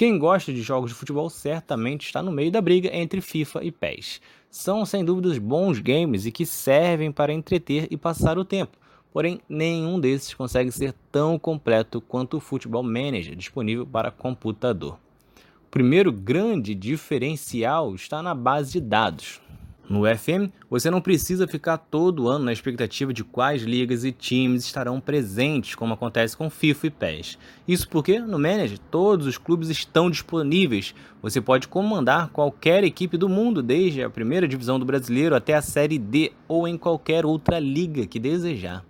Quem gosta de jogos de futebol certamente está no meio da briga entre FIFA e PES. São sem dúvidas bons games e que servem para entreter e passar o tempo. Porém, nenhum desses consegue ser tão completo quanto o Football Manager disponível para computador. O primeiro grande diferencial está na base de dados. No FM, você não precisa ficar todo ano na expectativa de quais ligas e times estarão presentes, como acontece com FIFA e PES. Isso porque no Manager todos os clubes estão disponíveis. Você pode comandar qualquer equipe do mundo, desde a primeira divisão do brasileiro até a Série D ou em qualquer outra liga que desejar.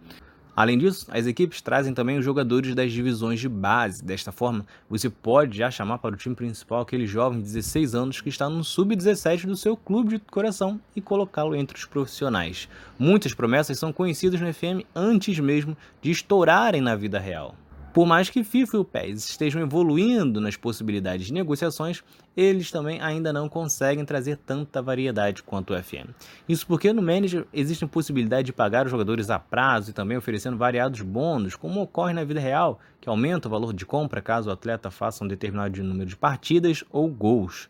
Além disso, as equipes trazem também os jogadores das divisões de base. Desta forma, você pode já chamar para o time principal aquele jovem de 16 anos que está no sub-17 do seu clube de coração e colocá-lo entre os profissionais. Muitas promessas são conhecidas no FM antes mesmo de estourarem na vida real. Por mais que FIFA e o PES estejam evoluindo nas possibilidades de negociações, eles também ainda não conseguem trazer tanta variedade quanto o FM. Isso porque no Manager existe possibilidade de pagar os jogadores a prazo e também oferecendo variados bônus, como ocorre na vida real, que aumenta o valor de compra caso o atleta faça um determinado número de partidas ou gols.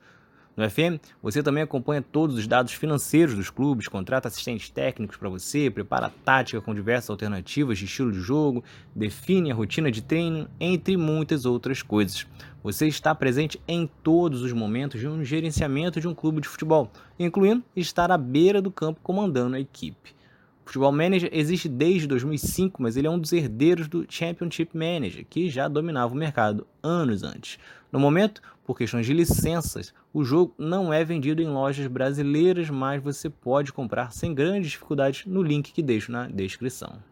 No FM, você também acompanha todos os dados financeiros dos clubes, contrata assistentes técnicos para você, prepara a tática com diversas alternativas de estilo de jogo, define a rotina de treino, entre muitas outras coisas. Você está presente em todos os momentos de um gerenciamento de um clube de futebol, incluindo estar à beira do campo comandando a equipe. Futebol Manager existe desde 2005, mas ele é um dos herdeiros do Championship Manager, que já dominava o mercado anos antes. No momento, por questões de licenças, o jogo não é vendido em lojas brasileiras, mas você pode comprar sem grandes dificuldades no link que deixo na descrição.